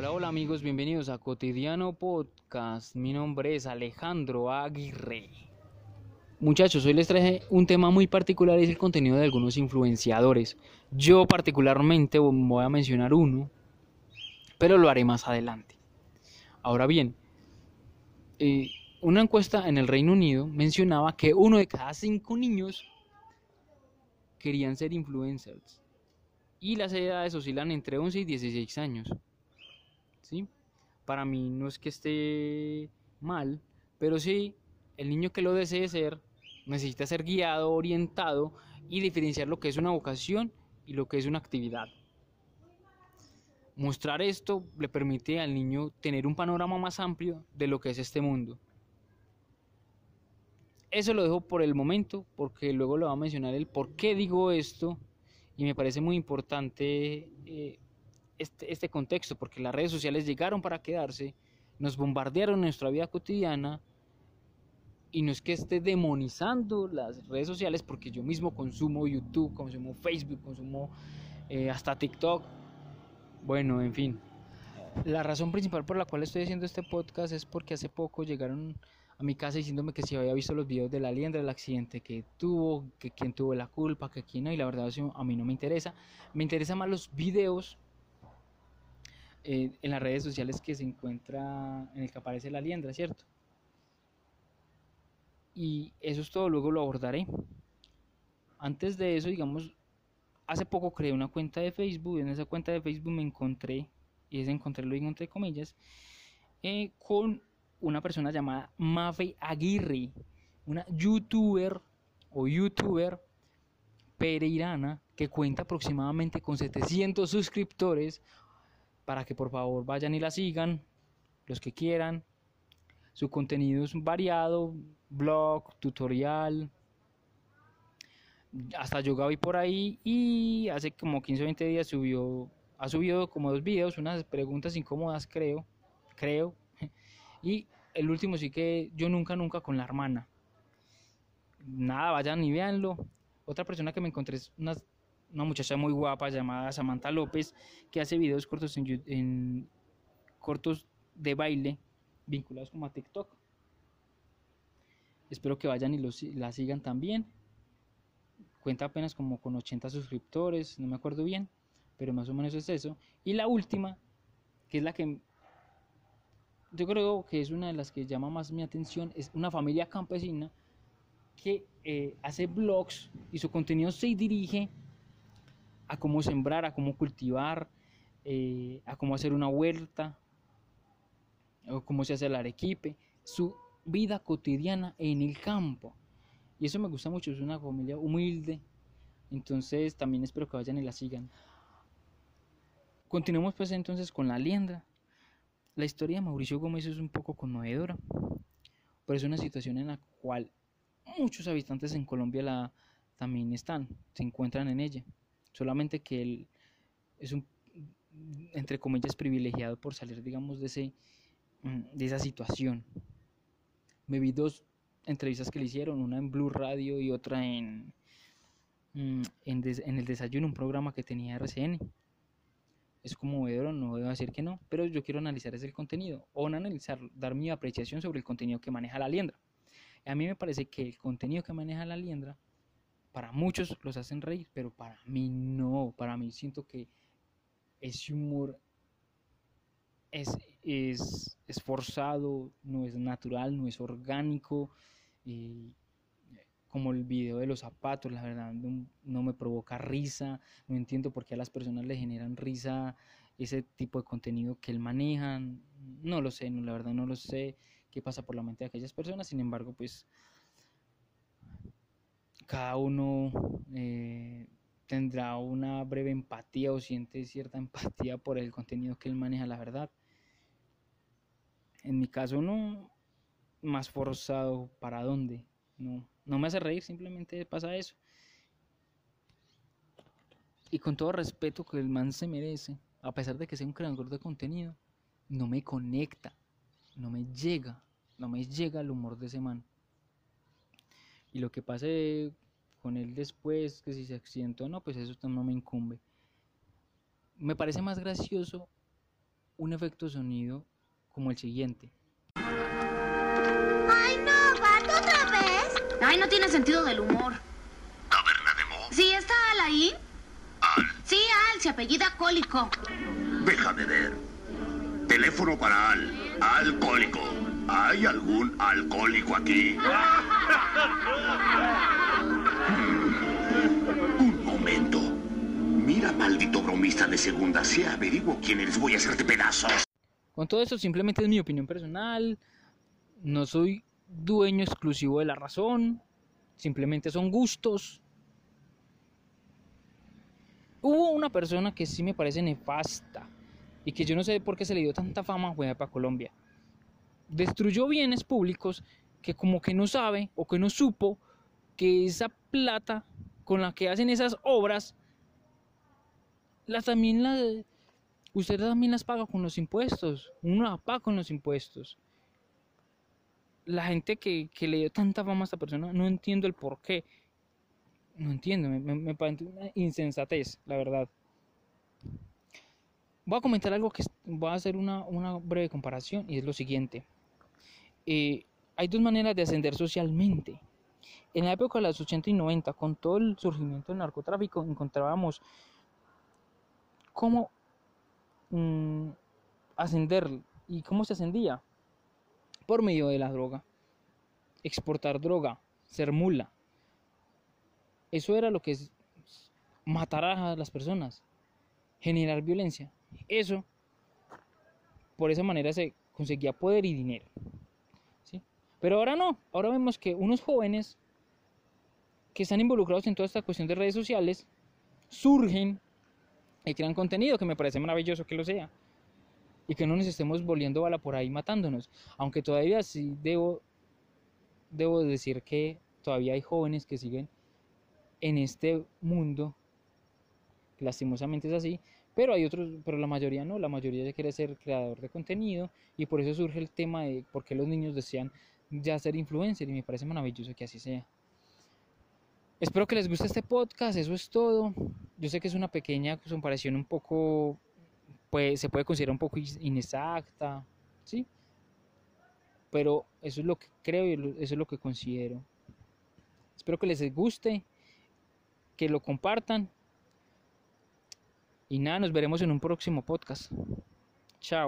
Hola, hola amigos, bienvenidos a Cotidiano Podcast. Mi nombre es Alejandro Aguirre. Muchachos, hoy les traje un tema muy particular, es el contenido de algunos influenciadores. Yo particularmente voy a mencionar uno, pero lo haré más adelante. Ahora bien, eh, una encuesta en el Reino Unido mencionaba que uno de cada cinco niños querían ser influencers y las edades oscilan entre 11 y 16 años. ¿Sí? Para mí no es que esté mal, pero sí, el niño que lo desee ser necesita ser guiado, orientado y diferenciar lo que es una vocación y lo que es una actividad. Mostrar esto le permite al niño tener un panorama más amplio de lo que es este mundo. Eso lo dejo por el momento porque luego le voy a mencionar el por qué digo esto y me parece muy importante eh, este, este contexto porque las redes sociales llegaron para quedarse, nos bombardearon nuestra vida cotidiana y no es que esté demonizando las redes sociales porque yo mismo consumo YouTube, consumo Facebook, consumo eh, hasta TikTok. Bueno, en fin. La razón principal por la cual estoy haciendo este podcast es porque hace poco llegaron a mi casa diciéndome que si había visto los videos de la liendra, del accidente que tuvo, que quién tuvo la culpa, que quién no, y la verdad a mí no me interesa. Me interesan más los videos eh, en las redes sociales que se encuentra, en el que aparece la liendra, ¿cierto? Y eso es todo, luego lo abordaré. Antes de eso, digamos, hace poco creé una cuenta de Facebook, en esa cuenta de Facebook me encontré, y es encontrarlo entre comillas, eh, con una persona llamada Mafe Aguirre, una youtuber o youtuber pereirana que cuenta aproximadamente con 700 suscriptores para que por favor vayan y la sigan, los que quieran. Su contenido es variado, blog, tutorial, hasta yoga vi por ahí y hace como 15 o 20 días subió, ha subido como dos videos, unas preguntas incómodas creo, creo, y el último sí que yo nunca, nunca con la hermana. Nada, vayan y véanlo. Otra persona que me encontré es una, una muchacha muy guapa llamada Samantha López, que hace videos cortos en, cortos de baile vinculados como a TikTok. Espero que vayan y los, la sigan también. Cuenta apenas como con 80 suscriptores, no me acuerdo bien, pero más o menos es eso. Y la última, que es la que yo creo que es una de las que llama más mi atención, es una familia campesina que eh, hace blogs y su contenido se dirige a cómo sembrar, a cómo cultivar, eh, a cómo hacer una huerta, o cómo se hace el arequipe, su vida cotidiana en el campo. Y eso me gusta mucho, es una familia humilde, entonces también espero que vayan y la sigan. Continuemos pues entonces con la liendra. La historia de Mauricio Gómez es un poco conmovedora, pero es una situación en la cual muchos habitantes en Colombia la, también están, se encuentran en ella. Solamente que él es un, entre comillas, privilegiado por salir, digamos, de, ese, mm, de esa situación. Me vi dos entrevistas que le hicieron, una en Blue Radio y otra en, mm, en, en el desayuno, un programa que tenía RCN es conmovedor, no debo decir que no, pero yo quiero analizar ese contenido o analizar, dar mi apreciación sobre el contenido que maneja la liendra. A mí me parece que el contenido que maneja la liendra, para muchos los hacen reír, pero para mí no, para mí siento que ese humor es, es, forzado, no es natural, no es orgánico. Y como el video de los zapatos, la verdad no, me provoca risa, no entiendo por qué a las personas le generan risa ese tipo de contenido que él maneja, no lo sé, no, la verdad no lo sé qué pasa por la mente de aquellas personas, sin embargo pues cada uno eh, tendrá una breve empatía o siente cierta empatía por el contenido que él maneja, la verdad. En mi caso no, más forzado, ¿para dónde? No, no me hace reír, simplemente pasa eso. Y con todo respeto que el man se merece, a pesar de que sea un creador de contenido, no me conecta, no me llega, no me llega el humor de ese man. Y lo que pase con él después, que si se accidentó o no, pues eso no me incumbe. Me parece más gracioso un efecto sonido como el siguiente. ¡Ay, no! ¿Gato otra vez? Ay, no tiene sentido del humor. ¿Taberna de Mo? ¿Sí está Al ahí? Al. Sí, Al, se apellida Cólico. Déjame ver. Teléfono para Al. Alcohólico. ¿Hay algún alcohólico aquí? Un momento. Mira, maldito bromista de segunda. Si averiguo quién eres, voy a hacerte pedazos. Con todo esto simplemente es mi opinión personal. No soy dueño exclusivo de la razón. Simplemente son gustos. Hubo una persona que sí me parece nefasta y que yo no sé por qué se le dio tanta fama juega para Colombia. Destruyó bienes públicos que como que no sabe o que no supo que esa plata con la que hacen esas obras las también la usted también las paga con los impuestos. Uno las paga con los impuestos. La gente que, que le dio tanta fama a esta persona, no entiendo el por qué. No entiendo, me, me, parece una insensatez, la verdad. Voy a comentar algo que voy a hacer una, una breve comparación y es lo siguiente. Eh, hay dos maneras de ascender socialmente. En la época de los 80 y 90, con todo el surgimiento del narcotráfico, encontrábamos cómo mm, ascender y cómo se ascendía por medio de la droga. Exportar droga, ser mula. Eso era lo que es matar a las personas, generar violencia. Eso, por esa manera se conseguía poder y dinero. Pero ahora no, ahora vemos que unos jóvenes que están involucrados en toda esta cuestión de redes sociales surgen y crean contenido que me parece maravilloso que lo sea. Y que no nos estemos volviendo bala por ahí matándonos. Aunque todavía sí debo, debo decir que todavía hay jóvenes que siguen en este mundo. Lastimosamente es así. Pero hay otros, pero la mayoría no. La mayoría ya quiere ser creador de contenido. Y por eso surge el tema de por qué los niños desean ya ser influencer. Y me parece maravilloso que así sea. Espero que les guste este podcast, eso es todo. Yo sé que es una pequeña comparación un poco, pues se puede considerar un poco inexacta, ¿sí? Pero eso es lo que creo y eso es lo que considero. Espero que les guste, que lo compartan. Y nada, nos veremos en un próximo podcast. Chao.